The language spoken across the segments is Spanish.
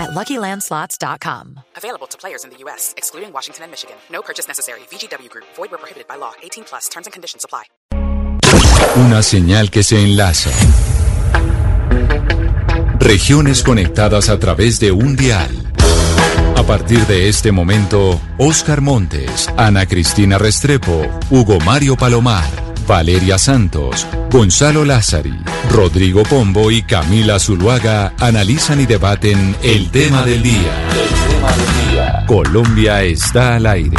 at LuckyLandSlots.com. Available to players in the U.S., excluding Washington and Michigan. No purchase necessary. VGW Group. Void where prohibited by law. 18 plus. Terms and conditions apply. Una señal que se enlaza. Regiones conectadas a través de un dial. A partir de este momento, Oscar Montes, Ana Cristina Restrepo, Hugo Mario Palomar, Valeria Santos, Gonzalo Lázari, Rodrigo Pombo y Camila Zuluaga analizan y debaten el tema del día. El tema del día. Colombia está al aire.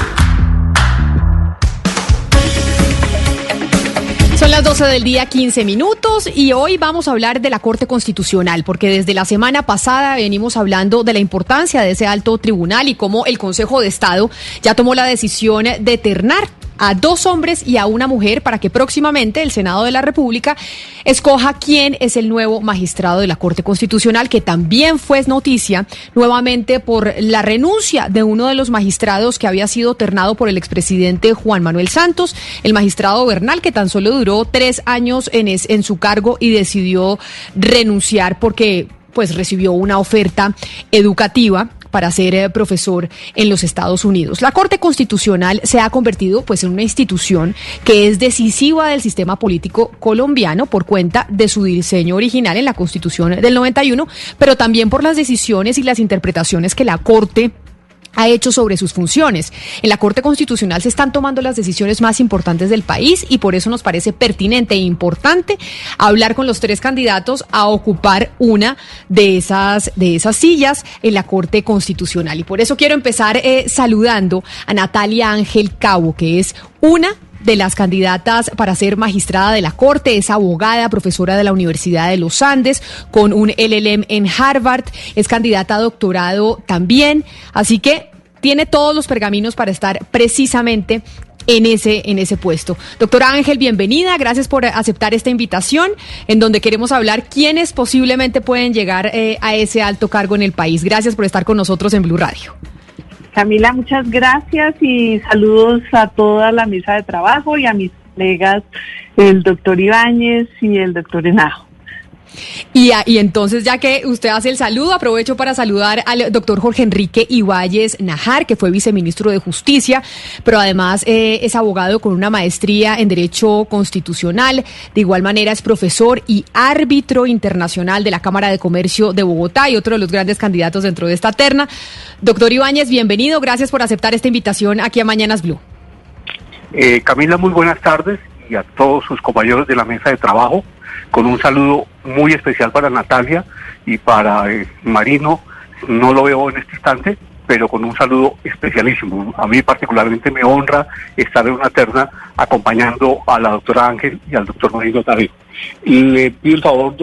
Son las 12 del día, 15 minutos, y hoy vamos a hablar de la Corte Constitucional, porque desde la semana pasada venimos hablando de la importancia de ese alto tribunal y cómo el Consejo de Estado ya tomó la decisión de eternar a dos hombres y a una mujer para que próximamente el Senado de la República escoja quién es el nuevo magistrado de la Corte Constitucional, que también fue noticia nuevamente por la renuncia de uno de los magistrados que había sido ternado por el expresidente Juan Manuel Santos, el magistrado Bernal, que tan solo duró tres años en, es, en su cargo y decidió renunciar porque pues recibió una oferta educativa para ser eh, profesor en los Estados Unidos. La Corte Constitucional se ha convertido pues en una institución que es decisiva del sistema político colombiano por cuenta de su diseño original en la Constitución del 91, pero también por las decisiones y las interpretaciones que la Corte ha hecho sobre sus funciones. En la Corte Constitucional se están tomando las decisiones más importantes del país y por eso nos parece pertinente e importante hablar con los tres candidatos a ocupar una de esas, de esas sillas en la Corte Constitucional. Y por eso quiero empezar eh, saludando a Natalia Ángel Cabo, que es una de las candidatas para ser magistrada de la Corte, es abogada, profesora de la Universidad de los Andes, con un LLM en Harvard, es candidata a doctorado también, así que tiene todos los pergaminos para estar precisamente en ese, en ese puesto. Doctora Ángel, bienvenida, gracias por aceptar esta invitación, en donde queremos hablar quiénes posiblemente pueden llegar eh, a ese alto cargo en el país. Gracias por estar con nosotros en Blue Radio. Camila, muchas gracias y saludos a toda la mesa de trabajo y a mis colegas, el doctor Ibáñez y el doctor Enajo. Y, y, entonces, ya que usted hace el saludo, aprovecho para saludar al doctor Jorge Enrique Ibáñez Najar, que fue viceministro de Justicia, pero además eh, es abogado con una maestría en Derecho Constitucional. De igual manera, es profesor y árbitro internacional de la Cámara de Comercio de Bogotá y otro de los grandes candidatos dentro de esta terna. Doctor Ibáñez, bienvenido. Gracias por aceptar esta invitación aquí a Mañanas Blue. Eh, Camila, muy buenas tardes y a todos sus compañeros de la mesa de trabajo con un saludo muy especial para Natalia y para eh, Marino. No lo veo en este instante, pero con un saludo especialísimo. A mí particularmente me honra estar en una terna acompañando a la doctora Ángel y al doctor Marino David. Le pido el favor,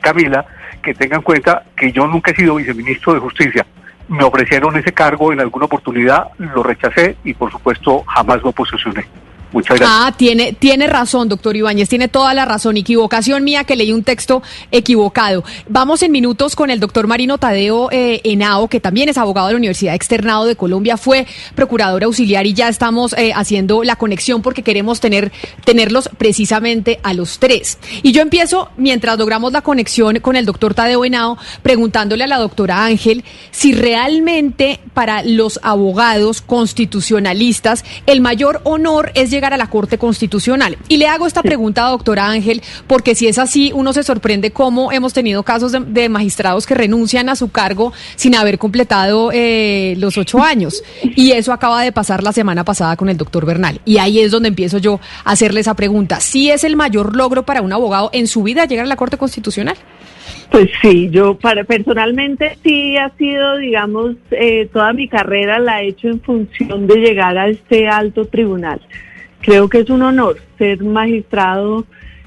Camila, que tenga en cuenta que yo nunca he sido viceministro de Justicia. Me ofrecieron ese cargo en alguna oportunidad, lo rechacé y por supuesto jamás lo posicioné. Muchas gracias. Ah, tiene, tiene razón, doctor Ibáñez, tiene toda la razón. Equivocación mía que leí un texto equivocado. Vamos en minutos con el doctor Marino Tadeo eh, que también es abogado de la Universidad Externado de Colombia, fue procurador auxiliar y ya estamos eh, haciendo la conexión porque queremos tener, tenerlos precisamente a los tres. Y yo empiezo, mientras logramos la conexión con el doctor Tadeo Henao, preguntándole a la doctora Ángel si realmente para los abogados constitucionalistas el mayor honor es llegar a la Corte Constitucional. Y le hago esta pregunta, doctora Ángel, porque si es así, uno se sorprende cómo hemos tenido casos de, de magistrados que renuncian a su cargo sin haber completado eh, los ocho años. Y eso acaba de pasar la semana pasada con el doctor Bernal. Y ahí es donde empiezo yo a hacerle esa pregunta. ¿Sí es el mayor logro para un abogado en su vida llegar a la Corte Constitucional? Pues sí, yo para, personalmente sí ha sido, digamos, eh, toda mi carrera la he hecho en función de llegar a este alto tribunal. Creo que es un honor ser magistrado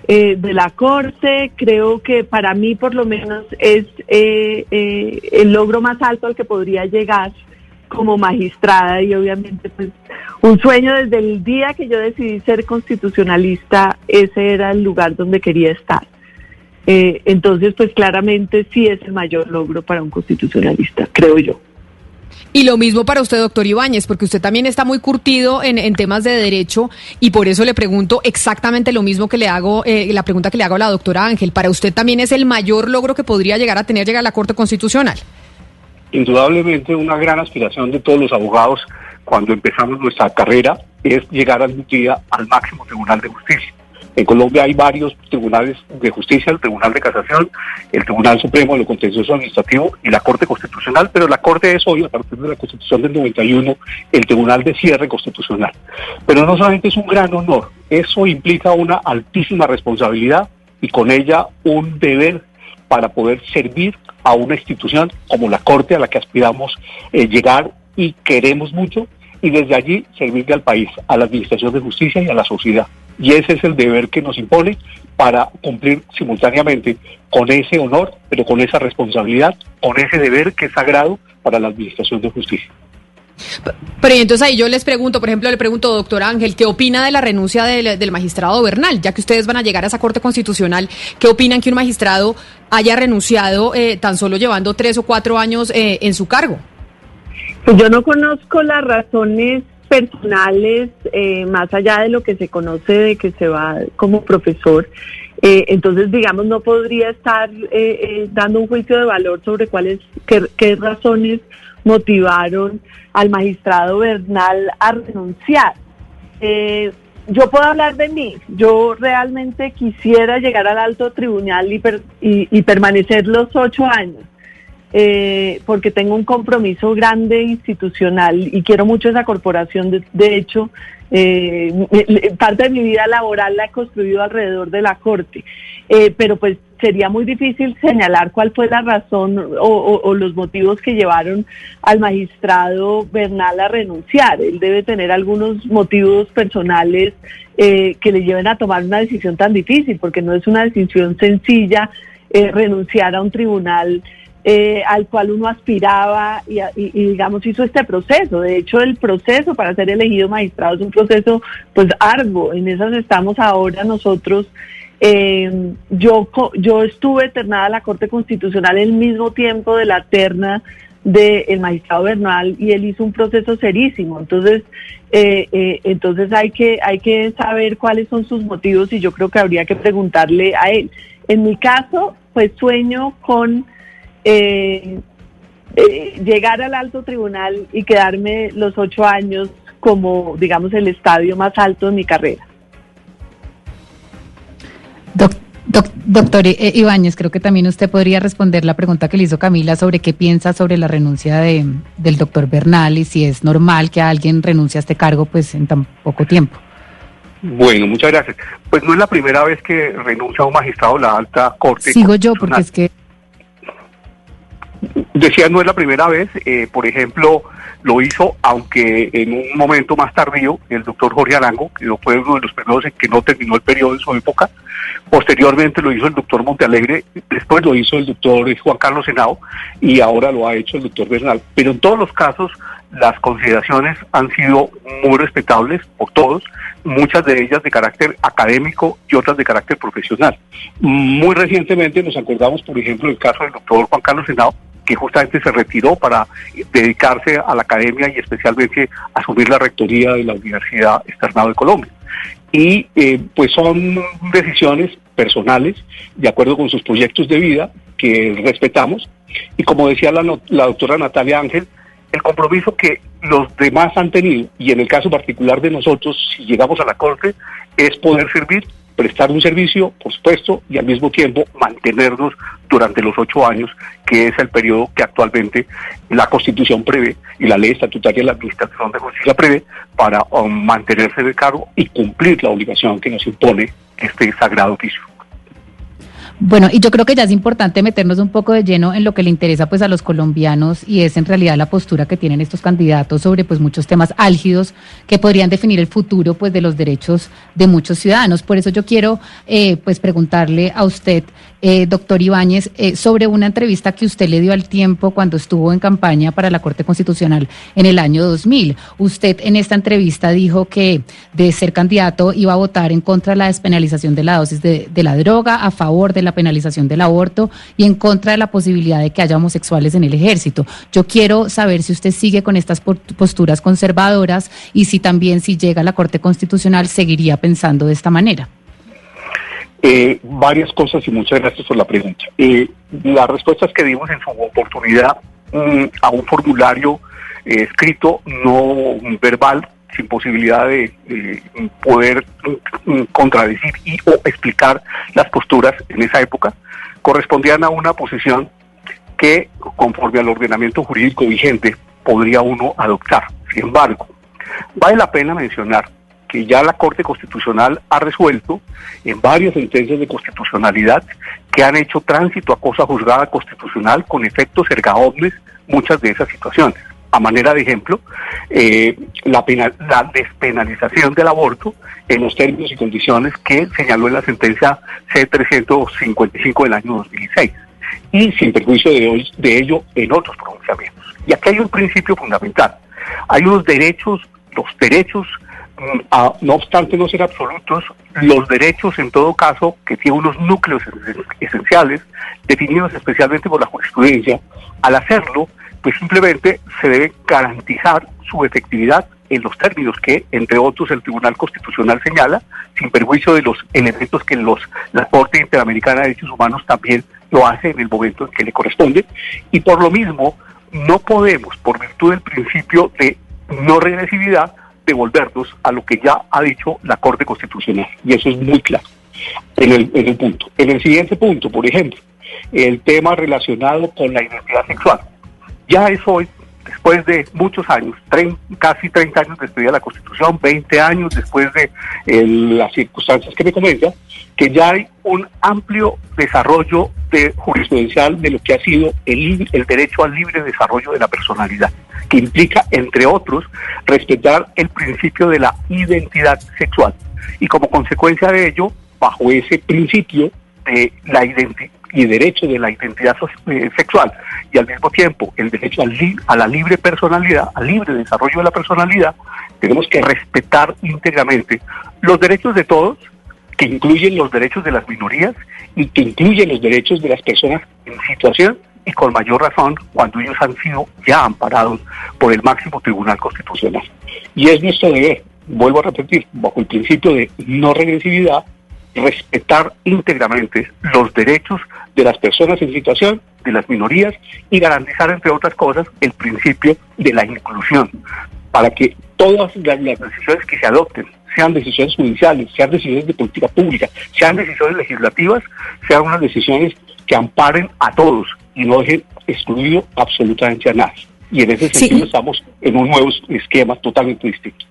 eh, de la Corte. Creo que para mí, por lo menos, es eh, eh, el logro más alto al que podría llegar como magistrada y obviamente pues un sueño desde el día que yo decidí ser constitucionalista, ese era el lugar donde quería estar. Eh, entonces, pues claramente sí es el mayor logro para un constitucionalista, creo yo. Y lo mismo para usted, doctor Ibáñez, porque usted también está muy curtido en, temas de derecho y por eso le pregunto exactamente lo mismo que le hago, eh, la pregunta que le hago a la doctora Ángel. ¿Para usted también es el mayor logro que podría llegar a tener llegar a la Corte Constitucional? Indudablemente una gran aspiración de todos los abogados cuando empezamos nuestra carrera es llegar algún día al máximo tribunal de justicia. En Colombia hay varios tribunales de justicia, el Tribunal de Casación, el Tribunal Supremo de lo Contencioso Administrativo y la Corte Constitucional, pero la Corte es hoy, a partir de la Constitución del 91, el Tribunal de Cierre Constitucional. Pero no solamente es un gran honor, eso implica una altísima responsabilidad y con ella un deber para poder servir a una institución como la Corte a la que aspiramos eh, llegar y queremos mucho y desde allí servirle al país, a la Administración de Justicia y a la sociedad. Y ese es el deber que nos impone para cumplir simultáneamente con ese honor, pero con esa responsabilidad, con ese deber que es sagrado para la Administración de Justicia. Pero entonces ahí yo les pregunto, por ejemplo, le pregunto, doctor Ángel, ¿qué opina de la renuncia del, magistrado Bernal? Ya que ustedes van a llegar a esa Corte Constitucional, ¿qué opinan que un magistrado haya renunciado eh, tan solo llevando tres o cuatro años eh, en su cargo? Pues yo no conozco las razones personales, eh, más allá de lo que se conoce de que se va como profesor. Eh, entonces, digamos, no podría estar eh, dando un juicio de valor sobre cuáles, qué, razones motivaron al magistrado Bernal a renunciar. yo puedo hablar de mí. Yo realmente quisiera llegar al alto tribunal y, y permanecer los ocho años eh, porque tengo un compromiso grande institucional y quiero mucho esa corporación. De, hecho, eh, parte de mi vida laboral la he construido alrededor de la Corte, eh, pero pues sería muy difícil señalar cuál fue la razón o, los motivos que llevaron al magistrado Bernal a renunciar. Él debe tener algunos motivos personales que le lleven a tomar una decisión tan difícil, porque no es una decisión sencilla renunciar a un tribunal eh, al cual uno aspiraba y, digamos hizo este proceso. De hecho, el proceso para ser elegido magistrado es un proceso pues arduo. En esas estamos ahora nosotros. Eh, yo, yo estuve ternada a la Corte Constitucional el mismo tiempo de la terna del magistrado Bernal y él hizo un proceso serísimo. Entonces, eh, entonces hay que, hay que saber cuáles son sus motivos y yo creo que habría que preguntarle a él. En mi caso, pues sueño con eh, eh, llegar al alto tribunal y quedarme los ocho años como, digamos, el estadio más alto de mi carrera. doctor eh, Ibáñez, creo que también usted podría responder la pregunta que le hizo Camila sobre qué piensa sobre la renuncia de, del doctor Bernal y si es normal que alguien renuncie a este cargo pues en tan poco tiempo. Bueno, muchas gracias. Pues no es la primera vez que renuncia un magistrado a la alta corte. Sigo yo porque es que Decía, no es la primera vez, eh, por ejemplo, lo hizo, aunque en un momento más tardío, el doctor Jorge Arango, que fue uno de los primeros en que no terminó el periodo en su época, posteriormente lo hizo el doctor Montealegre, después lo hizo el doctor Juan Carlos Senado y ahora lo ha hecho el doctor Bernal. Pero en todos los casos, las consideraciones han sido muy respetables por todos, muchas de ellas de carácter académico y otras de carácter profesional. Muy recientemente nos acordamos, por ejemplo, del caso del doctor Juan Carlos Senado, que justamente se retiró para dedicarse a la academia y especialmente asumir la rectoría de la Universidad Externado de Colombia. Y eh, pues son decisiones personales, de acuerdo con sus proyectos de vida, que respetamos. Y como decía la, la doctora Natalia Ángel, el compromiso que los demás han tenido, y en el caso particular de nosotros, si llegamos a la Corte, es poder servir prestar un servicio, por supuesto, y al mismo tiempo mantenernos durante los ocho años, que es el periodo que actualmente la Constitución prevé y la ley estatutaria de la Administración de Justicia prevé para um, mantenerse de cargo y cumplir la obligación que nos impone este sagrado oficio. Bueno, y yo creo que ya es importante meternos un poco de lleno en lo que le interesa pues a los colombianos y es en realidad la postura que tienen estos candidatos sobre pues muchos temas álgidos que podrían definir el futuro pues de los derechos de muchos ciudadanos. Por eso yo quiero eh, pues preguntarle a usted eh, doctor Ibáñez, eh, sobre una entrevista que usted le dio al tiempo cuando estuvo en campaña para la Corte Constitucional en el año 2000. Usted en esta entrevista dijo que de ser candidato iba a votar en contra de la despenalización de la dosis de, de la droga, a favor de la penalización del aborto y en contra de la posibilidad de que haya homosexuales en el ejército. Yo quiero saber si usted sigue con estas posturas conservadoras y si también si llega a la Corte Constitucional seguiría pensando de esta manera. Eh, varias cosas y muchas gracias por la pregunta. Eh, las respuestas que dimos en su oportunidad mm, a un formulario eh, escrito, no verbal, sin posibilidad de poder mm, contradecir y o explicar las posturas en esa época, correspondían a una posición que, conforme al ordenamiento jurídico vigente, podría uno adoptar. Sin embargo, vale la pena mencionar que ya la Corte Constitucional ha resuelto en varias sentencias de constitucionalidad que han hecho tránsito a cosa juzgada constitucional con efectos ergaobles muchas de esas situaciones. A manera de ejemplo, eh, la, despenalización del aborto en los términos y condiciones que señaló en la sentencia C-355 del año 2006 y sin perjuicio de, de ello en otros pronunciamientos. Y aquí hay un principio fundamental. Hay unos derechos, los derechos, mm, no obstante no ser absolutos, los derechos en todo caso que tienen unos núcleos esenciales definidos especialmente por la jurisprudencia, al hacerlo, pues simplemente se debe garantizar su efectividad en los términos que, entre otros, el Tribunal Constitucional señala, sin perjuicio de los elementos que los, la Corte Interamericana de Derechos Humanos también lo hace en el momento en que le corresponde. Y por lo mismo, no podemos, por virtud del principio de no regresividad, devolvernos a lo que ya ha dicho la Corte Constitucional. Y eso es muy claro en el, punto. En el siguiente punto, por ejemplo, el tema relacionado con la identidad sexual. Ya es hoy después de muchos años, casi 30 años de la Constitución, 20 años después de las circunstancias que me comenta, que ya hay un amplio desarrollo de jurisprudencial de lo que ha sido el, el derecho al libre desarrollo de la personalidad, que implica, entre otros, respetar el principio de la identidad sexual. Y como consecuencia de ello, bajo ese principio de la identidad y derecho de la identidad eh, sexual y al mismo tiempo el derecho al a la libre personalidad, al libre desarrollo de la personalidad, tenemos que respetar íntegramente los derechos de todos, que incluyen los derechos de las minorías y que incluyen los derechos de las personas en situación y con mayor razón cuando ellos han sido ya amparados por el máximo tribunal constitucional. Y es nuestro deber, vuelvo a repetir, bajo el principio de no regresividad, respetar íntegramente los derechos de las personas en situación, de las minorías y garantizar, entre otras cosas, el principio de la inclusión, para que todas las, decisiones que se adopten, sean decisiones judiciales, sean decisiones de política pública, sean decisiones legislativas, sean unas decisiones que amparen a todos y no dejen excluido absolutamente a nadie. Y en ese sentido estamos en un nuevo esquema totalmente distinto.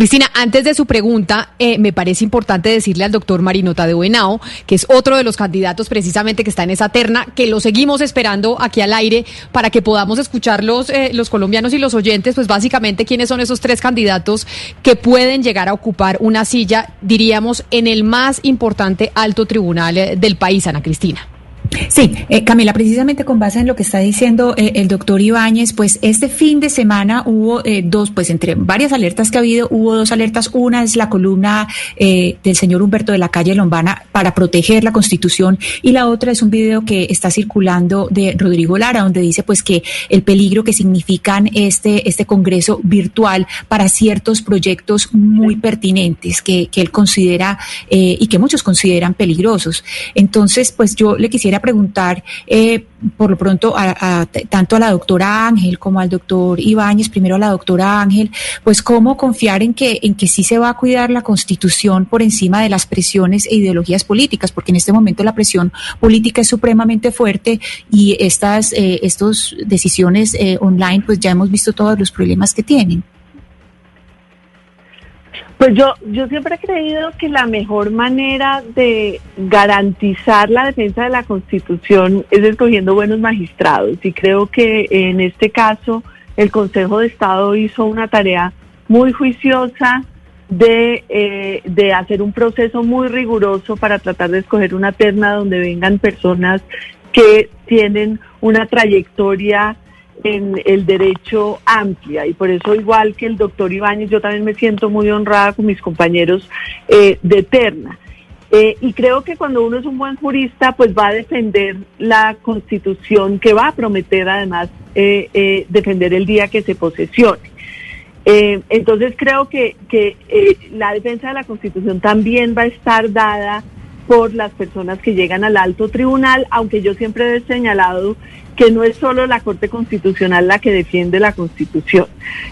Cristina, antes de su pregunta, eh, me parece importante decirle al doctor Marinota de Buenao, que es otro de los candidatos precisamente que está en esa terna, que lo seguimos esperando aquí al aire para que podamos escuchar los, eh, los colombianos y los oyentes, pues básicamente quiénes son esos tres candidatos que pueden llegar a ocupar una silla, diríamos, en el más importante alto tribunal eh, del país, Ana Cristina. Sí, eh, Camila, precisamente con base en lo que está diciendo eh, el doctor Ibáñez, pues este fin de semana hubo eh, dos, pues entre varias alertas que ha habido, hubo dos alertas. Una es la columna del señor Humberto de la calle Lombana para proteger la Constitución y la otra es un video que está circulando de Rodrigo Lara, donde dice pues que el peligro que significan este, este Congreso virtual para ciertos proyectos muy pertinentes que, que él considera y que muchos consideran peligrosos. Entonces, pues yo le quisiera preguntar, eh, por lo pronto, a, tanto a la doctora Ángel como al doctor Ibáñez, primero a la doctora Ángel, pues cómo confiar en que, en que sí se va a cuidar la Constitución por encima de las presiones e ideologías políticas, porque en este momento la presión política es supremamente fuerte y estas eh, estos decisiones eh, online, pues ya hemos visto todos los problemas que tienen. Pues yo, yo siempre he creído que la mejor manera de garantizar la defensa de la Constitución es escogiendo buenos magistrados. Y creo que en este caso el Consejo de Estado hizo una tarea muy juiciosa de, eh, de hacer un proceso muy riguroso para tratar de escoger una terna donde vengan personas que tienen una trayectoria en el derecho amplia y por eso igual que el doctor Ibáñez yo también me siento muy honrada con mis compañeros eh, de terna. Eh, y creo que cuando uno es un buen jurista, pues va a defender la constitución que va a prometer además eh, defender el día que se posesione. entonces creo que, que la defensa de la constitución también va a estar dada por las personas que llegan al alto tribunal, aunque yo siempre he señalado que no es solo la Corte Constitucional la que defiende la Constitución.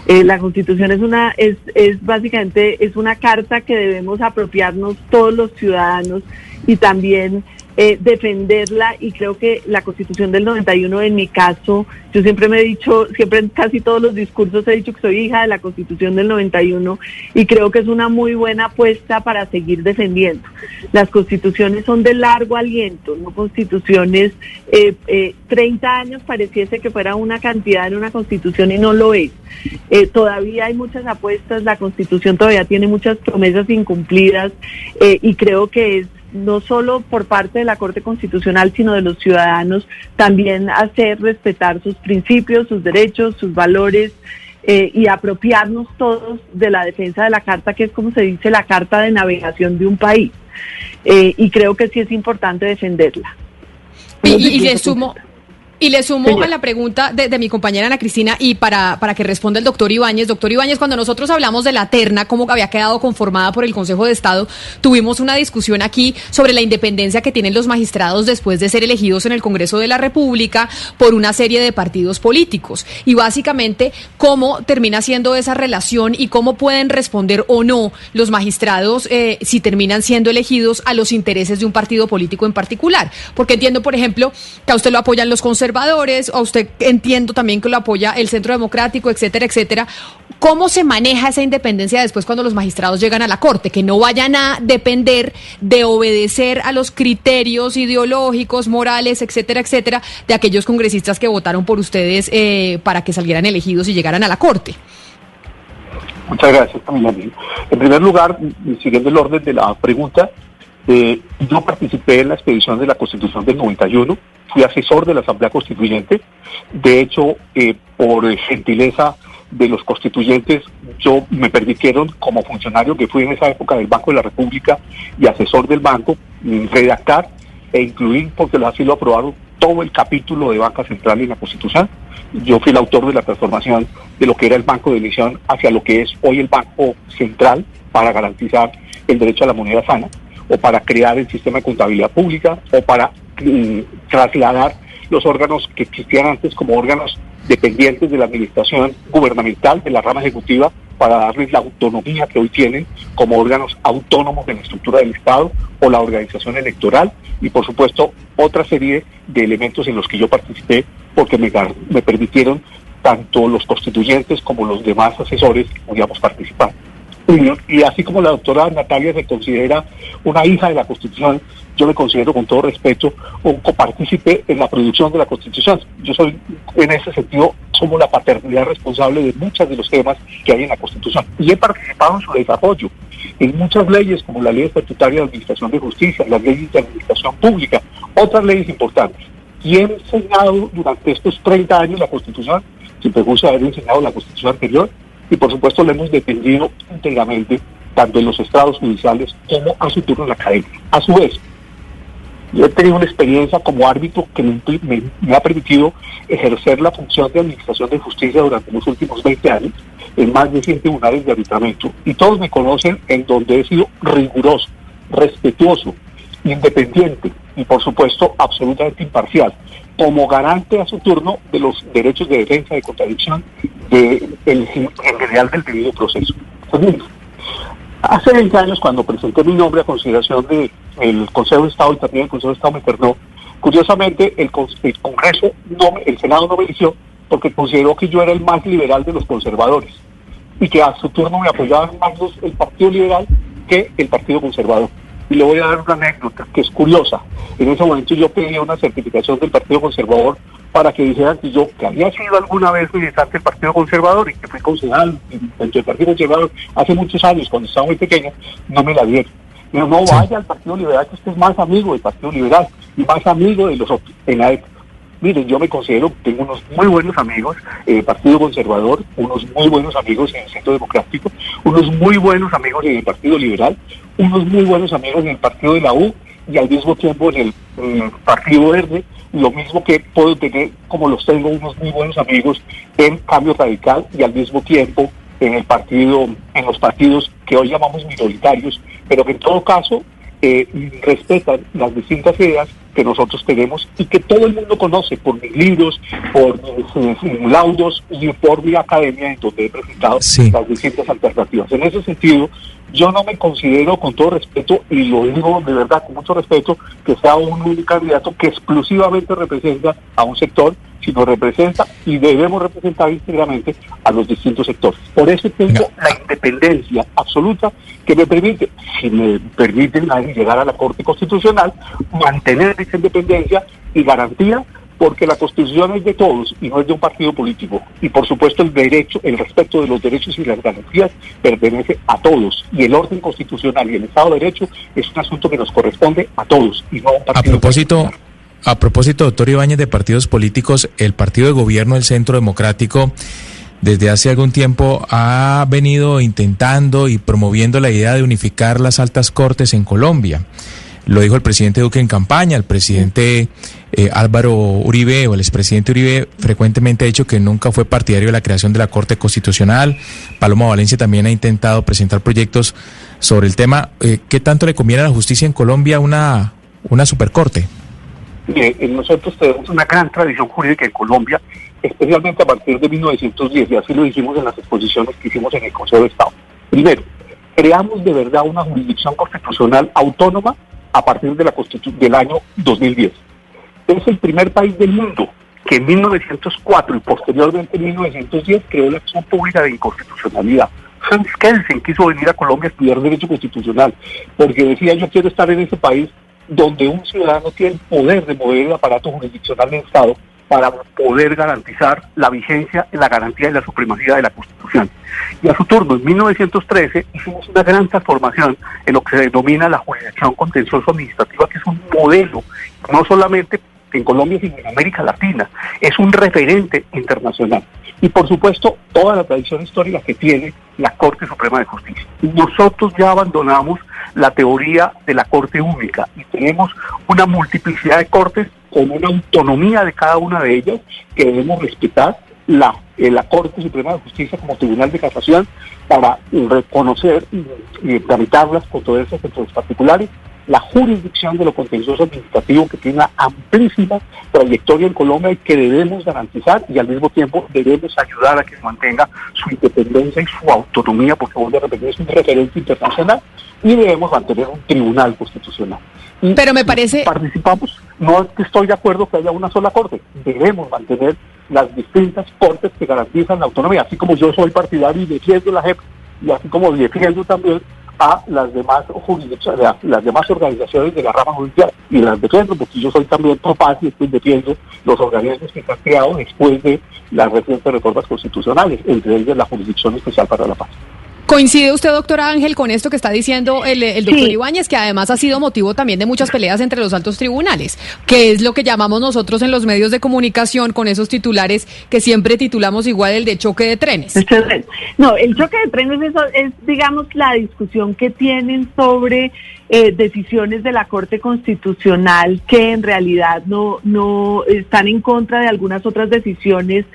Eh, la Constitución es una es, es básicamente es una carta que debemos apropiarnos todos los ciudadanos y también eh, defenderla y creo que la constitución del 91 en mi caso, yo siempre me he dicho, siempre en casi todos los discursos he dicho que soy hija de la constitución del 91 y creo que es una muy buena apuesta para seguir defendiendo. Las constituciones son de largo aliento, no constituciones, eh, eh, 30 años pareciese que fuera una cantidad en una constitución y no lo es. Eh, todavía hay muchas apuestas, la constitución todavía tiene muchas promesas incumplidas y creo que es no solo por parte de la Corte Constitucional, sino de los ciudadanos, también hacer respetar sus principios, sus derechos, sus valores eh, y apropiarnos todos de la defensa de la Carta, que es como se dice la Carta de Navegación de un país. Eh, y creo que sí es importante defenderla. y, y le sumo, y le sumo a la pregunta de, mi compañera Ana Cristina y para, para que responda el doctor Ibáñez. Doctor Ibáñez, cuando nosotros hablamos de la terna, cómo había quedado conformada por el Consejo de Estado, tuvimos una discusión aquí sobre la independencia que tienen los magistrados después de ser elegidos en el Congreso de la República por una serie de partidos políticos. Y básicamente, cómo termina siendo esa relación y cómo pueden responder o no los magistrados eh, si terminan siendo elegidos a los intereses de un partido político en particular. Porque entiendo, por ejemplo, que a usted lo apoyan los conservadores conservadores, a usted entiendo también que lo apoya el Centro Democrático, etcétera, etcétera. ¿Cómo se maneja esa independencia después cuando los magistrados llegan a la Corte? Que no vayan a depender de obedecer a los criterios ideológicos, morales, etcétera, etcétera, de aquellos congresistas que votaron por ustedes eh, para que salieran elegidos y llegaran a la Corte. Muchas gracias, Camila. En primer lugar, siguiendo el orden de la pregunta, eh, yo participé en la expedición de la Constitución del 91 fui asesor de la Asamblea Constituyente. De hecho, eh, por gentileza de los constituyentes, yo me permitieron, como funcionario que fui en esa época del Banco de la República y asesor del banco, redactar e incluir, porque así lo aprobaron, todo el capítulo de banca central en la Constitución. Yo fui el autor de la transformación de lo que era el Banco de Emisión hacia lo que es hoy el Banco Central para garantizar el derecho a la moneda sana o para crear el sistema de contabilidad pública o para trasladar los órganos que existían antes como órganos dependientes de la administración gubernamental, de la rama ejecutiva, para darles la autonomía que hoy tienen como órganos autónomos de la estructura del Estado o la organización electoral y por supuesto otra serie de elementos en los que yo participé porque me, me permitieron tanto los constituyentes como los demás asesores podíamos participar. Y así como la doctora Natalia se considera una hija de la Constitución, yo me considero con todo respeto un copartícipe en la producción de la Constitución. Yo soy, en ese sentido, como la paternidad responsable de muchos de los temas que hay en la Constitución. Y he participado en su desarrollo, en muchas leyes, como la Ley Estatutaria de Administración de Justicia, las leyes de Administración Pública, otras leyes importantes. Y he enseñado durante estos 30 años la Constitución, sin prejuicio de haber enseñado la Constitución anterior, y por supuesto le hemos defendido íntegramente tanto en los estrados judiciales como a su turno en la academia. A su vez, yo he tenido una experiencia como árbitro que me, ha permitido ejercer la función de administración de justicia durante los últimos 20 años en más de 100 tribunales de arbitramiento. Y todos me conocen en donde he sido riguroso, respetuoso, independiente y por supuesto absolutamente imparcial como garante a su turno de los derechos de defensa de contradicción de, el, en general del debido proceso. hace 20 años, cuando presenté mi nombre a consideración del el Consejo de Estado y también el Consejo de Estado me internó, curiosamente el, Congreso, no, el Senado no me eligió porque consideró que yo era el más liberal de los conservadores y que a su turno me apoyaban más el Partido Liberal que el Partido Conservador. Y le voy a dar una anécdota que es curiosa. En ese momento yo pedí una certificación del Partido Conservador para que dijeran que yo, que había sido alguna vez militante del Partido Conservador y que fui concejal dentro del Partido Conservador hace muchos años, cuando estaba muy pequeño, no me la dieron. Pero no vaya al Partido Liberal, que usted es más amigo del Partido Liberal y más amigo de los otros en la época. Miren, yo me considero, tengo unos muy buenos amigos en el Partido Conservador, unos muy buenos amigos en el Centro Democrático, unos muy buenos amigos en el Partido Liberal, unos muy buenos amigos en el Partido de la U y al mismo tiempo en el, Partido Verde, lo mismo que puedo tener, como los tengo, unos muy buenos amigos en Cambio Radical y al mismo tiempo en el partido, en los partidos que hoy llamamos minoritarios, pero que en todo caso eh, respetan las distintas ideas que nosotros tenemos y que todo el mundo conoce por mis libros, por mis, laudos y por mi academia en donde he presentado las distintas alternativas. En ese sentido, yo no me considero, con todo respeto, y lo digo de verdad con mucho respeto, que sea un candidato que exclusivamente representa a un sector, sino representa y debemos representar íntegramente a los distintos sectores. Por eso tengo la independencia absoluta que me permite, si me permiten llegar a la Corte Constitucional, mantener esa independencia y garantía porque la Constitución es de todos y no es de un partido político. Y por supuesto el derecho, el respeto de los derechos y las garantías pertenece a todos. Y el orden constitucional y el Estado de Derecho es un asunto que nos corresponde a todos y no a un partido A propósito, a propósito, doctor Ibáñez, de partidos políticos, el partido de gobierno, el Centro Democrático, desde hace algún tiempo ha venido intentando y promoviendo la idea de unificar las altas cortes en Colombia. Lo dijo el presidente Duque en campaña, el presidente eh, Álvaro Uribe o el expresidente Uribe frecuentemente ha dicho que nunca fue partidario de la creación de la Corte Constitucional. Paloma Valencia también ha intentado presentar proyectos sobre el tema. Eh, ¿Qué tanto le conviene a la justicia en Colombia una, una supercorte? nosotros tenemos una gran tradición jurídica en Colombia, especialmente a partir de 1910, y así lo dijimos en las exposiciones que hicimos en el Consejo de Estado. Primero, creamos de verdad una jurisdicción constitucional autónoma a partir de la del año 2010. Es el primer país del mundo que en 1904 y posteriormente en 1910 creó la acción pública de inconstitucionalidad. Hans Kelsen quiso venir a Colombia a estudiar Derecho Constitucional porque decía yo quiero estar en ese país donde un ciudadano tiene el poder de mover el aparato jurisdiccional del Estado para poder garantizar la vigencia, la garantía y la supremacía de la Constitución. Y a su turno, en 1913, hicimos una gran transformación en lo que se denomina la jurisdicción contencioso administrativa, que es un modelo, no solamente en Colombia, sino en América Latina. Es un referente internacional. Y por supuesto, toda la tradición histórica que tiene la Corte Suprema de Justicia. Nosotros ya abandonamos la teoría de la Corte Única y tenemos una multiplicidad de cortes con una autonomía de cada una de ellas que debemos respetar la, eh, la Corte Suprema de Justicia como Tribunal de Casación para reconocer y, tramitarlas con todas esas controles particulares la jurisdicción de lo contencioso administrativo que tiene una amplísima trayectoria en Colombia y que debemos garantizar y al mismo tiempo debemos ayudar a que mantenga su independencia y su autonomía, porque vuelvo a repetir, es un referente internacional y debemos mantener un tribunal constitucional. Pero me parece... Participamos, no estoy de acuerdo que haya una sola corte, debemos mantener las distintas cortes que garantizan la autonomía, así como yo soy partidario y defiendo la JEP, y así como defiendo también a las demás las demás organizaciones de la rama judicial y las defiendo porque yo soy también papá y estoy defiendo los organismos que se han creado después de las recientes reformas constitucionales, entre ellas la Jurisdicción Especial para la Paz. ¿Coincide usted, doctora Ángel, con esto que está diciendo el, doctor Ibáñez, que además ha sido motivo también de muchas peleas entre los altos tribunales, que es lo que llamamos nosotros en los medios de comunicación con esos titulares que siempre titulamos igual el de choque de trenes? No, el choque de trenes es, es digamos, la discusión que tienen sobre eh, decisiones de la Corte Constitucional que en realidad no, no están en contra de algunas otras decisiones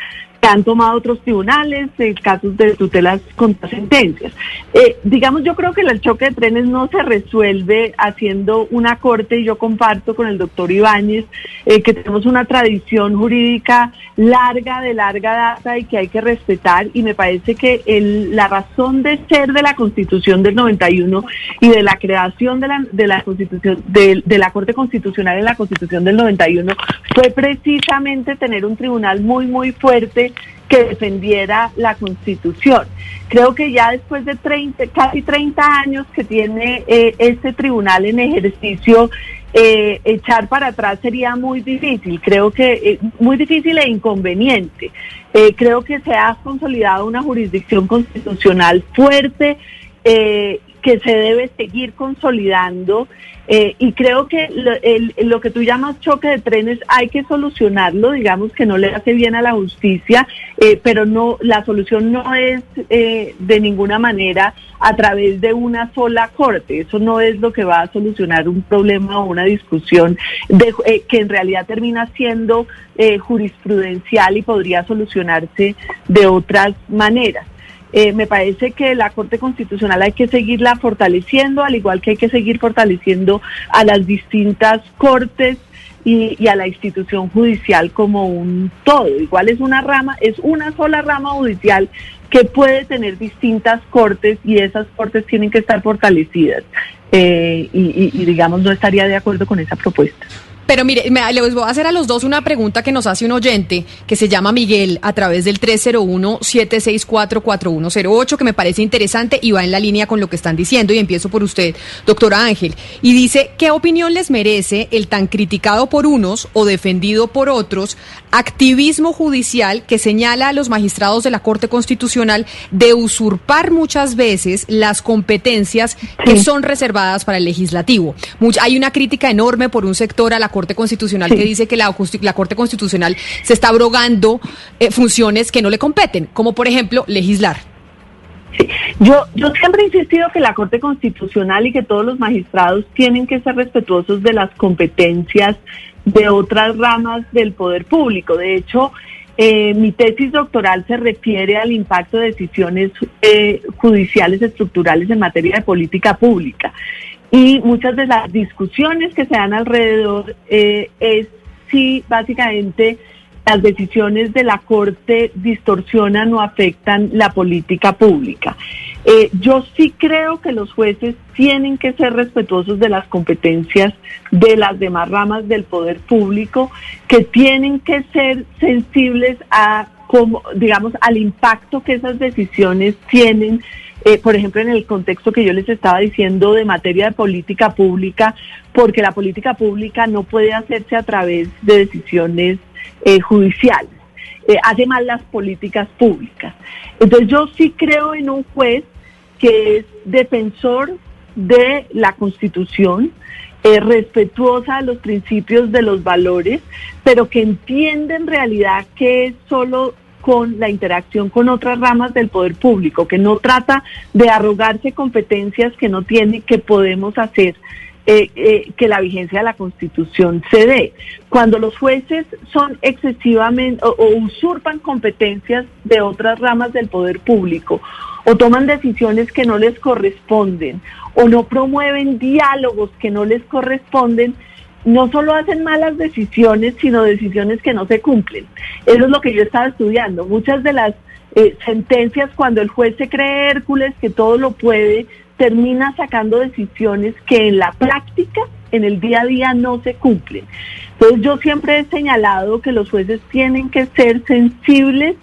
han tomado otros tribunales, en casos de tutelas contra sentencias. Eh, digamos, yo creo que el choque de trenes no se resuelve haciendo una corte, y yo comparto con el doctor Ibáñez eh, que tenemos una tradición jurídica larga, de larga data y que hay que respetar, y me parece que el, la razón de ser de la Constitución del 91 y de la creación de la, de la Constitución, de, de la Corte Constitucional en la Constitución del 91 fue precisamente tener un tribunal muy, muy fuerte que defendiera la Constitución. Creo que ya después de 30, casi 30 años que tiene eh, este tribunal en ejercicio, eh, echar para atrás sería muy difícil, creo que eh, muy difícil e inconveniente. creo que se ha consolidado una jurisdicción constitucional fuerte que se debe seguir consolidando eh, y creo que lo, que tú llamas choque de trenes hay que solucionarlo, digamos que no le hace bien a la justicia, eh, pero no la solución no es eh, de ninguna manera a través de una sola corte. Eso no es lo que va a solucionar un problema o una discusión de, que en realidad termina siendo jurisprudencial y podría solucionarse de otras maneras. Eh, me parece que la Corte Constitucional hay que seguirla fortaleciendo, al igual que hay que seguir fortaleciendo a las distintas cortes y, a la institución judicial como un todo. Igual es una rama, es una sola rama judicial que puede tener distintas cortes y esas cortes tienen que estar fortalecidas. Eh, y digamos, no estaría de acuerdo con esa propuesta. Pero mire, me, les voy a hacer a los dos una pregunta que nos hace un oyente que se llama Miguel a través del 301-764-4108, que me parece interesante y va en la línea con lo que están diciendo. Y empiezo por usted, doctora Ángel. Y dice, ¿qué opinión les merece el tan criticado por unos o defendido por otros activismo judicial que señala a los magistrados de la Corte Constitucional de usurpar muchas veces las competencias que son reservadas para el legislativo? hay una crítica enorme por un sector a la Corte Constitucional que dice que la, la, Corte Constitucional se está abrogando eh, funciones que no le competen, como por ejemplo legislar. Sí. Yo, yo siempre he insistido que la Corte Constitucional y que todos los magistrados tienen que ser respetuosos de las competencias de otras ramas del poder público. De hecho, eh, mi tesis doctoral se refiere al impacto de decisiones eh, judiciales estructurales en materia de política pública y muchas de las discusiones que se dan alrededor eh, es si básicamente las decisiones de la Corte distorsionan o afectan la política pública. Eh, yo sí creo que los jueces tienen que ser respetuosos de las competencias de las demás ramas del poder público, que tienen que ser sensibles a, como, digamos, al impacto que esas decisiones tienen eh, por ejemplo, en el contexto que yo les estaba diciendo de materia de política pública, porque la política pública no puede hacerse a través de decisiones eh, judiciales. Eh, hace mal las políticas públicas. Entonces yo sí creo en un juez que es defensor de la Constitución, respetuosa de los principios, de los valores, pero que entiende en realidad que es solo con la interacción con otras ramas del poder público, que no trata de arrogarse competencias que no tiene, que podemos hacer eh, eh, que la vigencia de la Constitución se dé. Cuando los jueces son excesivamente o, usurpan competencias de otras ramas del poder público o toman decisiones que no les corresponden o no promueven diálogos que no les corresponden, no solo hacen malas decisiones, sino decisiones que no se cumplen. Eso es lo que yo estaba estudiando. Muchas de las eh, sentencias, cuando el juez se cree Hércules, que todo lo puede, termina sacando decisiones que en la práctica, en el día a día, no se cumplen. Entonces yo siempre he señalado que los jueces tienen que ser sensibles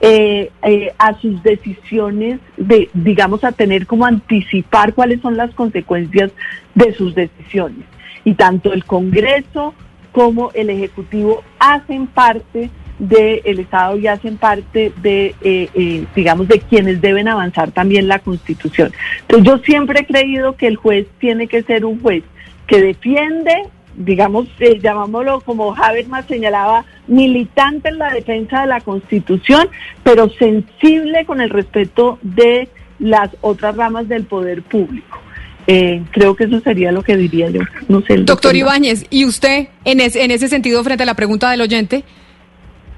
eh, eh, a sus decisiones, de, digamos, a tener como anticipar cuáles son las consecuencias de sus decisiones y tanto el Congreso como el Ejecutivo hacen parte del Estado y hacen parte de, eh, eh, digamos, de quienes deben avanzar también la Constitución. Entonces yo siempre he creído que el juez tiene que ser un juez que defiende, digamos, eh, llamámoslo como Habermas señalaba, militante en la defensa de la Constitución, pero sensible con el respeto de las otras ramas del poder público. Eh, creo que eso sería lo que diría yo. No sé, doctor, Ibáñez, ¿y usted en, en ese sentido frente a la pregunta del oyente?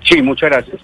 Sí, muchas gracias.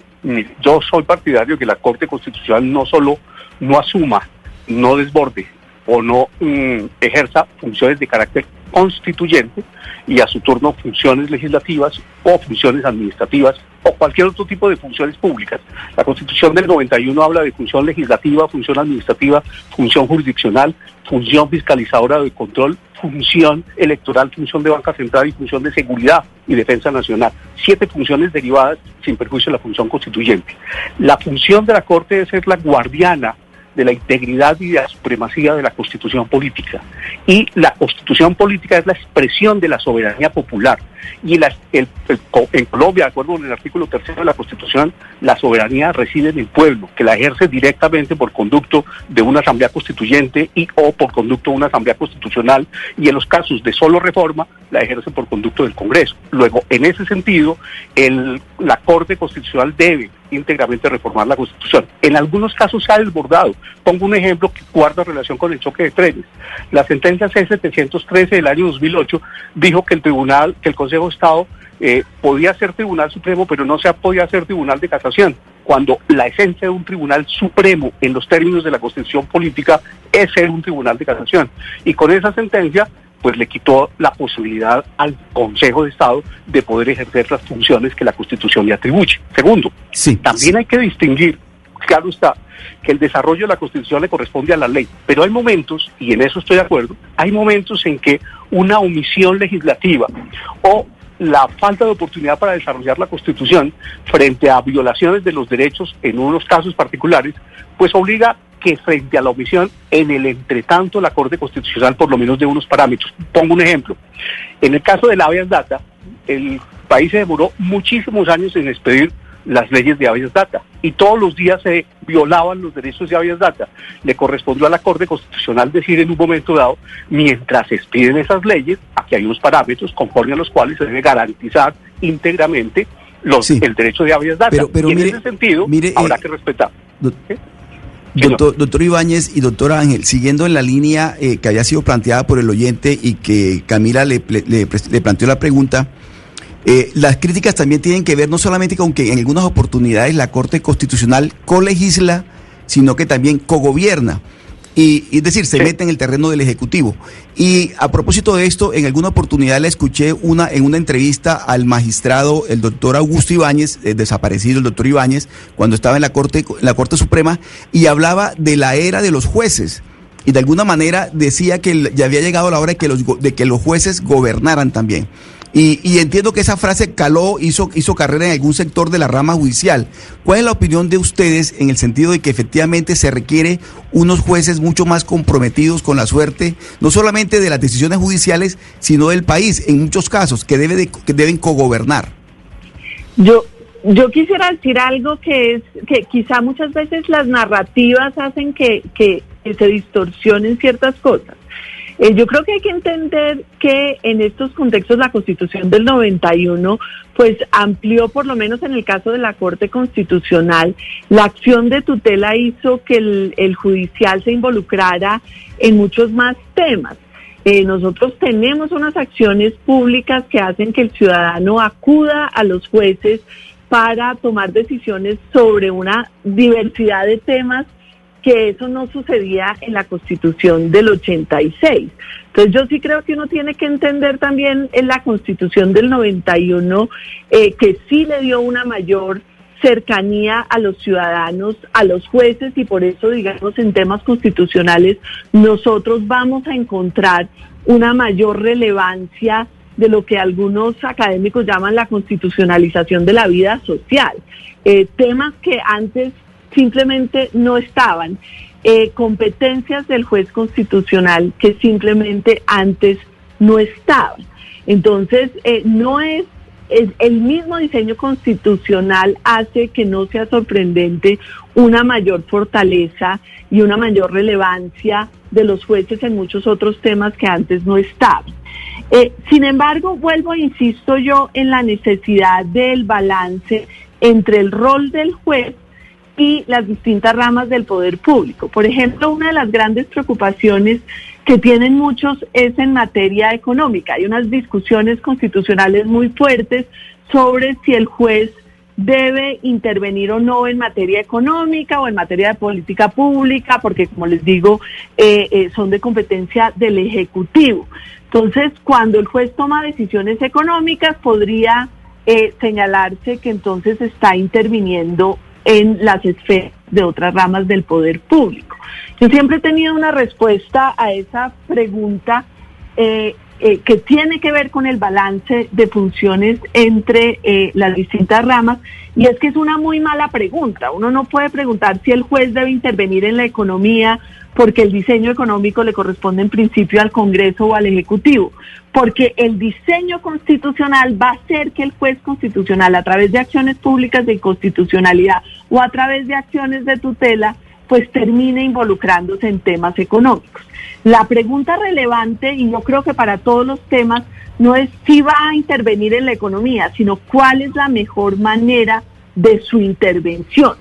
Yo soy partidario que la Corte Constitucional no solo no asuma, no desborde o no mm, ejerza funciones de carácter constituyente y a su turno funciones legislativas o funciones administrativas o cualquier otro tipo de funciones públicas. La Constitución del 91 habla de función legislativa, función administrativa, función jurisdiccional, función fiscalizadora de control, función electoral, función de banca central y función de seguridad y defensa nacional. Siete funciones derivadas sin perjuicio de la función constituyente. La función de la Corte es ser la guardiana de la integridad y de la supremacía de la constitución política. Y la constitución política es la expresión de la soberanía popular. Y el, en Colombia, de acuerdo con el artículo tercero de la constitución, la soberanía reside en el pueblo, que la ejerce directamente por conducto de una asamblea constituyente y o por conducto de una asamblea constitucional. Y en los casos de solo reforma, la ejerce por conducto del Congreso. Luego, en ese sentido, el, la Corte Constitucional debe íntegramente reformar la Constitución. En algunos casos ha desbordado. Pongo un ejemplo que guarda relación con el choque de trenes. La sentencia C-713 del año 2008 dijo que el Tribunal, que el Consejo de Estado eh, podía ser Tribunal Supremo, pero no se podía ser Tribunal de Casación, cuando la esencia de un Tribunal Supremo en los términos de la Constitución política es ser un Tribunal de Casación. Y con esa sentencia pues le quitó la posibilidad al Consejo de Estado de poder ejercer las funciones que la Constitución le atribuye. Segundo, sí, también hay que distinguir, claro está, que el desarrollo de la Constitución le corresponde a la ley, pero hay momentos, y en eso estoy de acuerdo, hay momentos en que una omisión legislativa o la falta de oportunidad para desarrollar la Constitución frente a violaciones de los derechos en unos casos particulares, pues obliga que frente a la omisión, en el entretanto, la Corte Constitucional por lo menos de unos parámetros. Pongo un ejemplo. En el caso de la habeas data, el país se demoró muchísimos años en expedir las leyes de habeas data y todos los días se violaban los derechos de habeas data. Le correspondió a la Corte Constitucional decir en un momento dado, mientras se expiden esas leyes, aquí hay unos parámetros conforme a los cuales se debe garantizar íntegramente los, el derecho de habeas data. Pero, y en ese sentido habrá eh, que respetar. Doctor, doctor, Ibáñez y doctor Ángel, siguiendo en la línea eh, que había sido planteada por el oyente y que Camila le, le, planteó la pregunta, eh, las críticas también tienen que ver no solamente con que en algunas oportunidades la Corte Constitucional colegisla, sino que también cogobierna. Y, es decir, se mete en el terreno del Ejecutivo. Y a propósito de esto, en alguna oportunidad le escuché una, en una entrevista al magistrado, el doctor Augusto Ibáñez, eh, desaparecido el doctor Ibáñez, cuando estaba en la Corte, en la Corte Suprema, y hablaba de la era de los jueces. Y de alguna manera decía que ya había llegado la hora de que los, de que los jueces gobernaran también. Y, entiendo que esa frase caló, hizo, hizo carrera en algún sector de la rama judicial. ¿Cuál es la opinión de ustedes en el sentido de que efectivamente se requiere unos jueces mucho más comprometidos con la suerte, no solamente de las decisiones judiciales, sino del país, en muchos casos, que, debe que deben cogobernar? Yo, yo quisiera decir algo que es que quizá muchas veces las narrativas hacen que, que se distorsionen ciertas cosas. Eh, yo creo que hay que entender que en estos contextos la Constitución del 91 pues amplió por lo menos en el caso de la Corte Constitucional, la acción de tutela hizo que el, judicial se involucrara en muchos más temas. Eh, nosotros tenemos unas acciones públicas que hacen que el ciudadano acuda a los jueces para tomar decisiones sobre una diversidad de temas que eso no sucedía en la constitución del 86. Entonces yo sí creo que uno tiene que entender también en la constitución del 91 eh, que sí le dio una mayor cercanía a los ciudadanos, a los jueces y por eso, digamos, en temas constitucionales nosotros vamos a encontrar una mayor relevancia de lo que algunos académicos llaman la constitucionalización de la vida social. Eh, temas que antes simplemente no estaban. Eh, competencias del juez constitucional que simplemente antes no estaban. Entonces, eh, no es, el mismo diseño constitucional hace que no sea sorprendente una mayor fortaleza y una mayor relevancia de los jueces en muchos otros temas que antes no estaban. Eh, sin embargo, vuelvo, insisto yo, en la necesidad del balance entre el rol del juez y las distintas ramas del poder público. Por ejemplo, una de las grandes preocupaciones que tienen muchos es en materia económica. Hay unas discusiones constitucionales muy fuertes sobre si el juez debe intervenir o no en materia económica o en materia de política pública, porque como les digo, eh, eh, son de competencia del Ejecutivo. Entonces, cuando el juez toma decisiones económicas, podría eh, señalarse que entonces está interviniendo en las esferas de otras ramas del poder público. Yo siempre he tenido una respuesta a esa pregunta eh, eh, que tiene que ver con el balance de funciones entre eh, las distintas ramas y es que es una muy mala pregunta. Uno no puede preguntar si el juez debe intervenir en la economía porque el diseño económico le corresponde en principio al Congreso o al Ejecutivo, porque el diseño constitucional va a hacer que el juez constitucional a través de acciones públicas de inconstitucionalidad o a través de acciones de tutela pues termine involucrándose en temas económicos. La pregunta relevante, y yo creo que para todos los temas, no es si va a intervenir en la economía, sino cuál es la mejor manera de su intervención.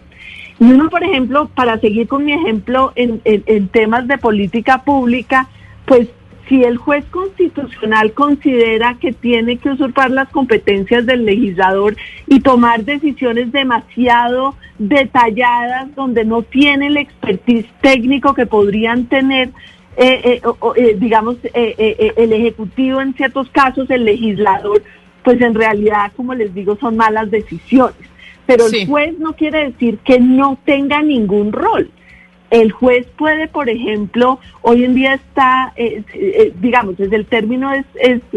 Y uno, por ejemplo, para seguir con mi ejemplo en, en temas de política pública, pues si el juez constitucional considera que tiene que usurpar las competencias del legislador y tomar decisiones demasiado detalladas donde no tiene el expertise técnico que podrían tener, eh, eh, eh, digamos, el Ejecutivo en ciertos casos, el legislador, pues en realidad, como les digo, son malas decisiones. Pero el juez no quiere decir que no tenga ningún rol el juez puede, por ejemplo, hoy en día está, eh, eh, digamos, desde el término es,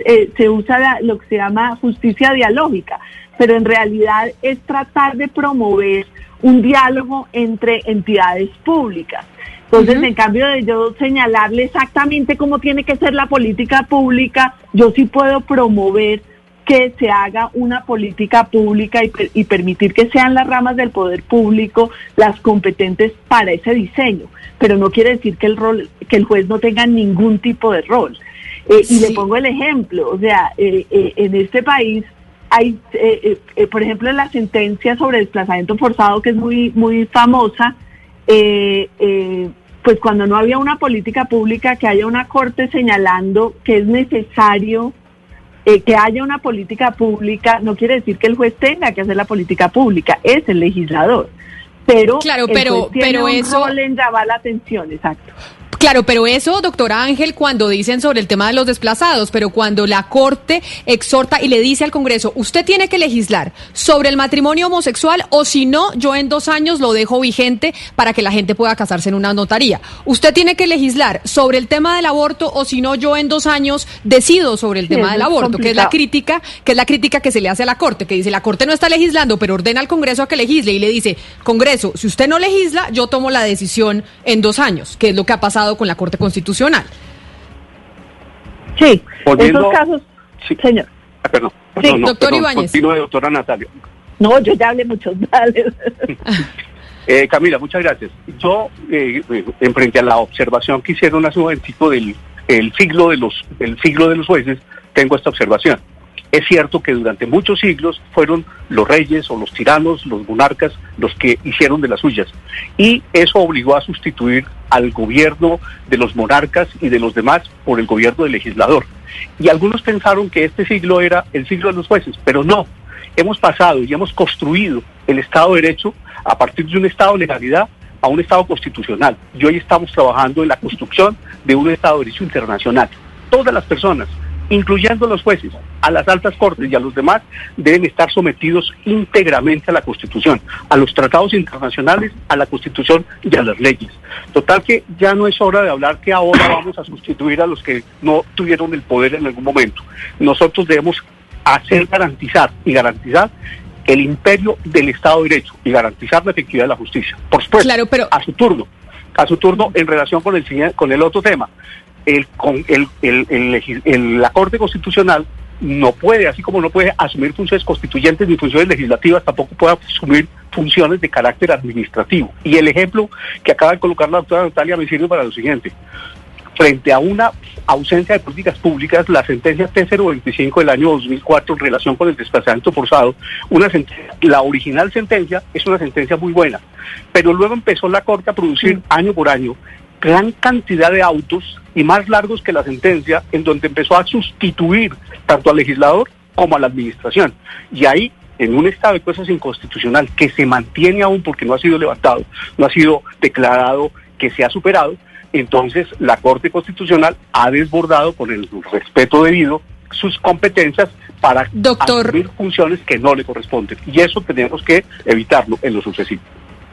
eh, se usa lo que se llama justicia dialógica, pero en realidad es tratar de promover un diálogo entre entidades públicas. Entonces, en cambio de yo señalarle exactamente cómo tiene que ser la política pública, yo sí puedo promover que se haga una política pública y, permitir que sean las ramas del poder público las competentes para ese diseño, pero no quiere decir que el rol, que el juez no tenga ningún tipo de rol. Eh, y le pongo el ejemplo, o sea, eh, eh, en este país hay, por ejemplo, en la sentencia sobre desplazamiento forzado que es muy muy famosa, pues cuando no había una política pública que haya una corte señalando que es necesario eh, que haya una política pública no quiere decir que el juez tenga que hacer la política pública, es el legislador. Pero, claro, pero, pero eso... rol en llamar la atención, exacto. Claro, pero eso, doctora Ángel, cuando dicen sobre el tema de los desplazados, pero cuando la Corte exhorta y le dice al Congreso, usted tiene que legislar sobre el matrimonio homosexual o si no, yo en dos años lo dejo vigente para que la gente pueda casarse en una notaría. Usted tiene que legislar sobre el tema del aborto o si no, yo en dos años decido sobre el tema del aborto, que es la crítica, que es la crítica que se le hace a la Corte, que dice la Corte no está legislando, pero ordena al Congreso a que legisle y le dice, Congreso, si usted no legisla, yo tomo la decisión en dos años, que es lo que ha pasado con la Corte Constitucional. Sí, esos casos, señor. Ah, perdón. Sí, doctor Ibáñez. Continúe, doctora Natalia. No, yo ya hablé mucho. eh, Camila, muchas gracias. Yo, eh, en frente a la observación que hicieron hace un momentito del el siglo de los el siglo de los jueces, tengo esta observación. Es cierto que durante muchos siglos fueron los reyes o los tiranos, los monarcas, los que hicieron de las suyas. Y eso obligó a sustituir al gobierno de los monarcas y de los demás por el gobierno del legislador. Y algunos pensaron que este siglo era el siglo de los jueces, pero no. Hemos pasado y hemos construido el Estado de Derecho a partir de un Estado de legalidad a un Estado constitucional. Y hoy estamos trabajando en la construcción de un Estado de Derecho internacional. Todas las personas incluyendo los jueces, a las altas cortes y a los demás, deben estar sometidos íntegramente a la Constitución, a los tratados internacionales, a la Constitución y a las leyes. Total que ya no es hora de hablar que ahora vamos a sustituir a los que no tuvieron el poder en algún momento. Nosotros debemos hacer garantizar y garantizar el imperio del Estado de Derecho y garantizar la efectividad de la justicia. Por supuesto, claro, pero... a su turno, a su turno en relación con el, con el otro tema el, el, el, la Corte Constitucional no puede, así como no puede asumir funciones constituyentes ni funciones legislativas, tampoco puede asumir funciones de carácter administrativo. Y el ejemplo que acaba de colocar la doctora Natalia me sirve para lo siguiente. Frente a una ausencia de políticas públicas, la sentencia T025 del año 2004 en relación con el desplazamiento forzado, una la original sentencia es una sentencia muy buena, pero luego empezó la Corte a producir año por año gran cantidad de autos y más largos que la sentencia, en donde empezó a sustituir tanto al legislador como a la administración. Y ahí, en un estado de cosas inconstitucional que se mantiene aún porque no ha sido levantado, no ha sido declarado que se ha superado, entonces la Corte Constitucional ha desbordado con el respeto debido sus competencias para Doctor. asumir funciones que no le corresponden. Y eso tenemos que evitarlo en lo sucesivo.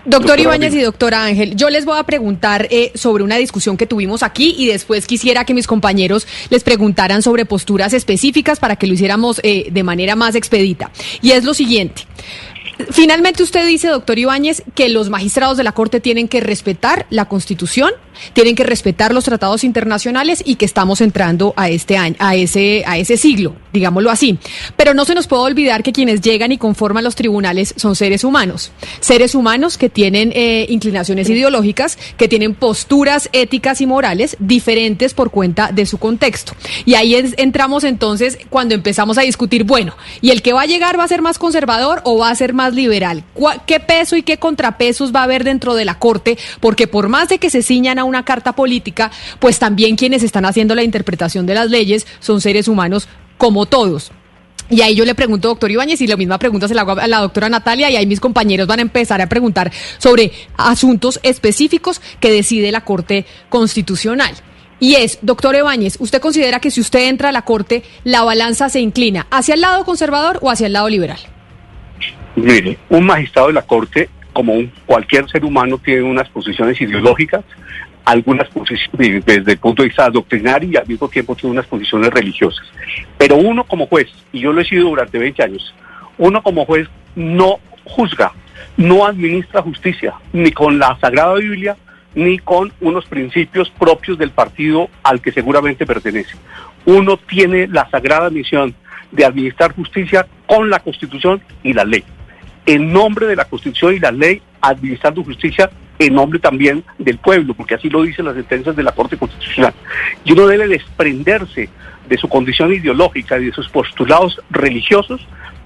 Doctor Ibáñez y doctora Ángel, yo les voy a preguntar eh, sobre una discusión que tuvimos aquí y después quisiera que mis compañeros les preguntaran sobre posturas específicas para que lo hiciéramos eh, de manera más expedita. Y es lo siguiente. Finalmente usted dice, doctor Ibáñez, que los magistrados de la Corte tienen que respetar la Constitución, tienen que respetar los tratados internacionales y que estamos entrando a este año, a ese, a ese siglo, digámoslo así. Pero no se nos puede olvidar que quienes llegan y conforman los tribunales son seres humanos, seres humanos que tienen eh, inclinaciones ideológicas, que tienen posturas éticas y morales diferentes por cuenta de su contexto. Y ahí entramos entonces cuando empezamos a discutir, bueno, ¿y el que va a llegar va a ser más conservador o va a ser más liberal? ¿Cuá- ¿Qué peso y qué contrapesos va a haber dentro de la Corte? Porque por más de que se ciñan a una carta política, pues también quienes están haciendo la interpretación de las leyes son seres humanos como todos. Y ahí yo le pregunto, doctor Ibáñez, y la misma pregunta se la hago a la doctora Natalia, y ahí mis compañeros van a empezar a preguntar sobre asuntos específicos que decide la Corte Constitucional. Y es, doctor Ibáñez, ¿usted considera que si usted entra a la Corte, la balanza se inclina hacia el lado conservador o hacia el lado liberal? Mire, un magistrado de la Corte, como un- cualquier ser humano, tiene unas posiciones ideológicas, algunas posiciones desde el punto de vista doctrinario y al mismo tiempo tiene unas posiciones religiosas. Pero uno como juez, y yo lo he sido durante 20 años, uno como juez no juzga, no administra justicia, ni con la Sagrada Biblia, ni con unos principios propios del partido al que seguramente pertenece. Uno tiene la sagrada misión de administrar justicia con la Constitución y la ley. En nombre de la Constitución y la ley, administrando justicia en nombre también del pueblo, porque así lo dicen las sentencias de la Corte Constitucional. Y uno debe desprenderse de su condición ideológica y de sus postulados religiosos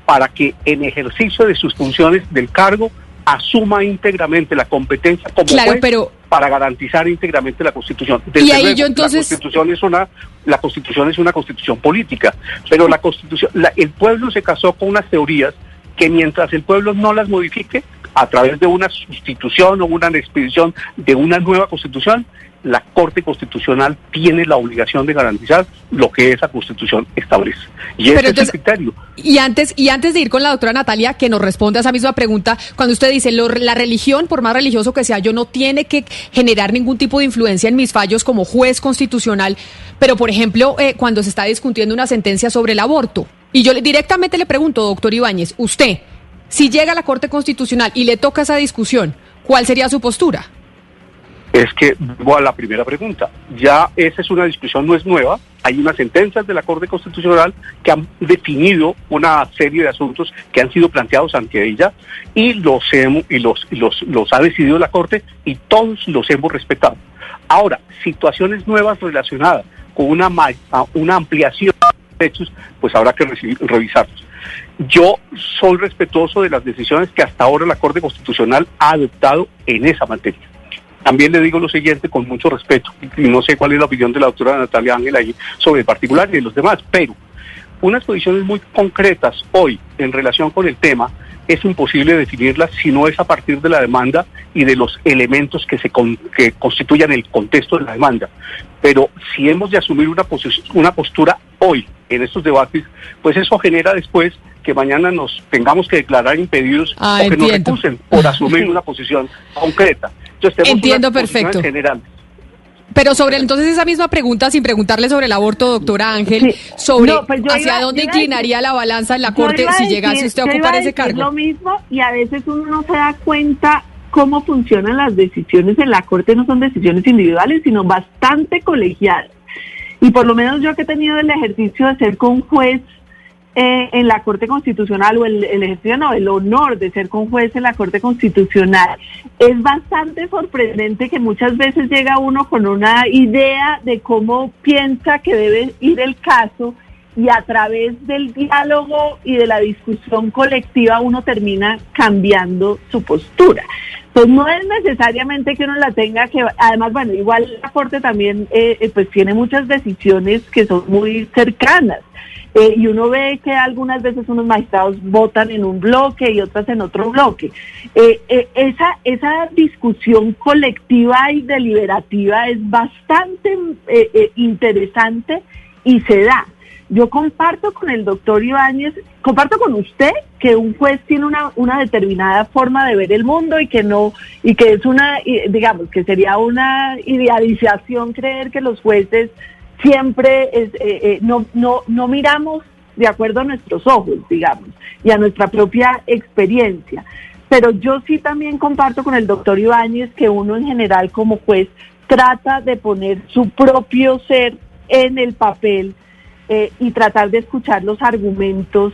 para que en ejercicio de sus funciones del cargo asuma íntegramente la competencia como Claro, juez pero- para garantizar íntegramente la Constitución. Y ahí yo entonces- la Constitución es una la Constitución es una Constitución política, pero la Constitución la- el pueblo se casó con unas teorías que mientras el pueblo no las modifique a través de una sustitución o una expedición de una nueva Constitución, la Corte Constitucional tiene la obligación de garantizar lo que esa Constitución establece. Y ese es el criterio. Y antes, y antes de ir con la doctora Natalia, que nos responda a esa misma pregunta, cuando usted dice, lo- la religión, por más religioso que sea, yo no tiene que generar ningún tipo de influencia en mis fallos como juez constitucional, pero por ejemplo, eh, cuando se está discutiendo una sentencia sobre el aborto, y yo directamente le pregunto, doctor Ibáñez, usted, si llega a la Corte Constitucional y le toca esa discusión, ¿cuál sería su postura? es que a la primera pregunta. Ya esa es una discusión, no es nueva. Hay unas sentencias de la Corte Constitucional que han definido una serie de asuntos que han sido planteados ante ella y los hemos, y los, los, los ha decidido la Corte y todos los hemos respetado. Ahora, situaciones nuevas relacionadas con una, una ampliación de derechos, pues habrá que revisarlos. Yo soy respetuoso de las decisiones que hasta ahora la Corte Constitucional ha adoptado en esa materia. También le digo lo siguiente con mucho respeto, y no sé cuál es la opinión de la doctora Natalia Ángel ahí sobre el particular y de los demás, pero unas posiciones muy concretas hoy en relación con el tema es imposible definirlas si no es a partir de la demanda y de los elementos que se con- que constituyan el contexto de la demanda. Pero si hemos de asumir una, una postura hoy en estos debates, pues eso genera después que mañana nos tengamos que declarar impedidos Ah, o que nos entiendo. recusen por asumir una posición concreta. Entonces, Entiendo posiciones perfecto. generales. Pero sobre entonces esa misma pregunta, sin preguntarle sobre el aborto, doctora Ángel, Sí. sobre No, pues hacia iba- dónde inclinaría la balanza en la Corte si decir- llegase usted a ocupar ese decir cargo. lo mismo y a veces uno no se da cuenta cómo funcionan las decisiones en la Corte, no son decisiones individuales, sino bastante colegiadas. Y por lo menos yo que he tenido el ejercicio de ser con juez eh, en la Corte Constitucional o el, el ejercicio, no, el honor de ser con juez en la Corte Constitucional, es bastante sorprendente que muchas veces llega uno con una idea de cómo piensa que debe ir el caso y a través del diálogo y de la discusión colectiva uno termina cambiando su postura. Pues no es necesariamente que uno la tenga que, además, bueno, igual la Corte también eh, eh, pues tiene muchas decisiones que son muy cercanas. Eh, y uno ve que algunas veces unos magistrados votan en un bloque y otras en otro bloque. Esa, esa discusión colectiva y deliberativa es bastante interesante y se da. Yo comparto con el doctor Ibáñez, comparto con usted que un juez tiene una, determinada forma de ver el mundo y que no, y que es una, digamos, que sería una idealización creer que los jueces siempre eh, eh, no, no, no miramos de acuerdo a nuestros ojos, digamos, y a nuestra propia experiencia. Pero yo sí también comparto con el doctor Ibáñez que uno en general como juez trata de poner su propio ser en el papel eh, y tratar de escuchar los argumentos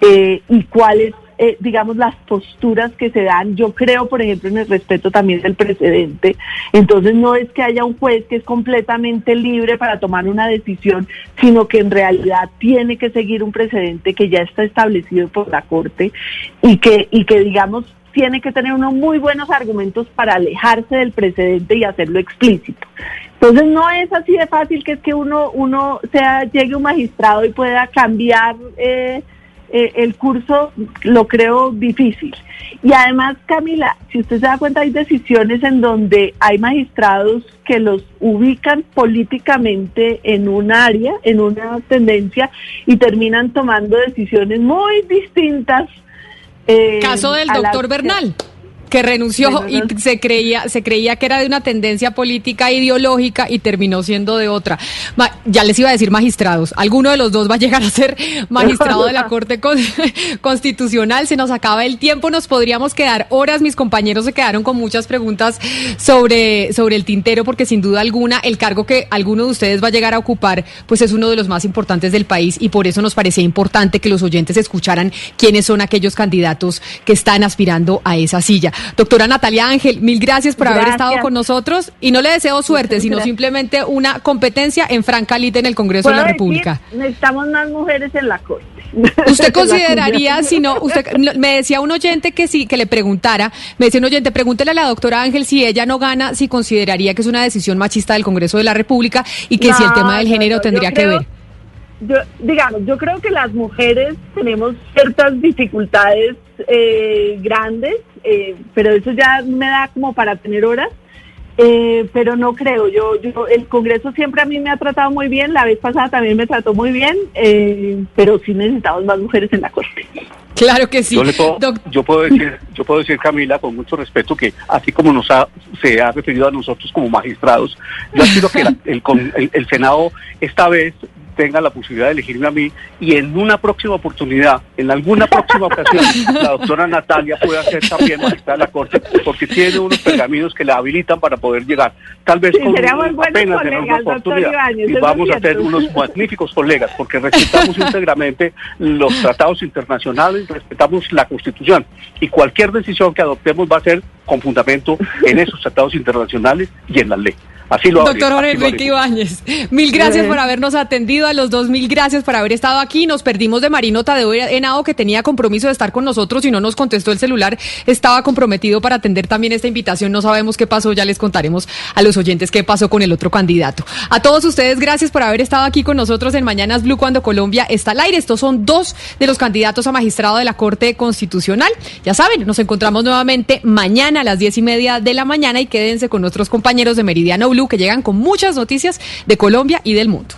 eh, y cuáles, eh, digamos, las posturas que se dan. Yo creo, por ejemplo, en el respeto también del precedente. Entonces, no es que haya un juez que es completamente libre para tomar una decisión, sino que en realidad tiene que seguir un precedente que ya está establecido por la Corte y que, y que digamos, tiene que tener unos muy buenos argumentos para alejarse del precedente y hacerlo explícito. Entonces no es así de fácil que es que uno, uno sea, llegue un magistrado y pueda cambiar eh, eh, el curso, lo creo difícil. Y además, Camila, si usted se da cuenta, hay decisiones en donde hay magistrados que los ubican políticamente en un área, en una tendencia, y terminan tomando decisiones muy distintas. Eh, Caso del doctor Bernal que renunció y se creía se creía que era de una tendencia política ideológica y terminó siendo de otra. ya les iba a decir magistrados, alguno de los dos va a llegar a ser magistrado de la Corte Constitucional. Se nos acaba el tiempo, nos podríamos quedar horas. Mis compañeros se quedaron con muchas preguntas sobre sobre el tintero porque sin duda alguna el cargo que alguno de ustedes va a llegar a ocupar pues es uno de los más importantes del país y por eso nos parecía importante que los oyentes escucharan quiénes son aquellos candidatos que están aspirando a esa silla. Doctora Natalia Ángel, mil gracias por haber estado con nosotros y no le deseo suerte, sino simplemente una competencia en franca lid en el Congreso de la República. Necesitamos más mujeres en la Corte. ¿Usted consideraría, si no, usted me decía un oyente que sí, que le preguntara, me decía un oyente, pregúntele a la doctora Ángel si ella no gana, si consideraría que es una decisión machista del Congreso de la República y que si el tema del género tendría que ver yo, digamos, yo creo que las mujeres tenemos ciertas dificultades eh, grandes, eh, pero eso ya me da como para tener horas. Eh, pero no creo, yo, yo, el Congreso siempre a mí me ha tratado muy bien, la vez pasada también me trató muy bien, pero sí necesitamos más mujeres en la Corte. Claro que sí. Yo, puedo, decir, yo puedo decir, Camila, con mucho respeto, que así como nos ha, se ha referido a nosotros como magistrados, yo quiero que el, el Senado esta vez tenga la posibilidad de elegirme a mí y en una próxima oportunidad, en alguna próxima ocasión, la doctora Natalia pueda ser también magistrada de la Corte porque tiene unos pergaminos que la habilitan para poder llegar. Tal vez con apenas tener una oportunidad. y vamos a ser unos magníficos colegas porque respetamos íntegramente los tratados internacionales, respetamos la Constitución y cualquier decisión que adoptemos va a ser con fundamento en esos tratados internacionales y en la ley. Así lo Doctor Jorge Enrique Ibáñez, mil gracias por habernos atendido, a los dos mil gracias por haber estado aquí. Nos perdimos de Marino Tadeo Henao, que tenía compromiso de estar con nosotros y no nos contestó el celular. Estaba comprometido para atender también esta invitación. No sabemos qué pasó, ya les contaremos a los oyentes qué pasó con el otro candidato. A todos ustedes, gracias por haber estado aquí con nosotros en Mañanas Blue cuando Colombia está al aire. Estos son dos de los candidatos a magistrado de la Corte Constitucional. Ya saben, nos encontramos nuevamente mañana a las diez y media de la mañana y quédense con nuestros compañeros de Meridiano Que llegan con muchas noticias de Colombia y del mundo.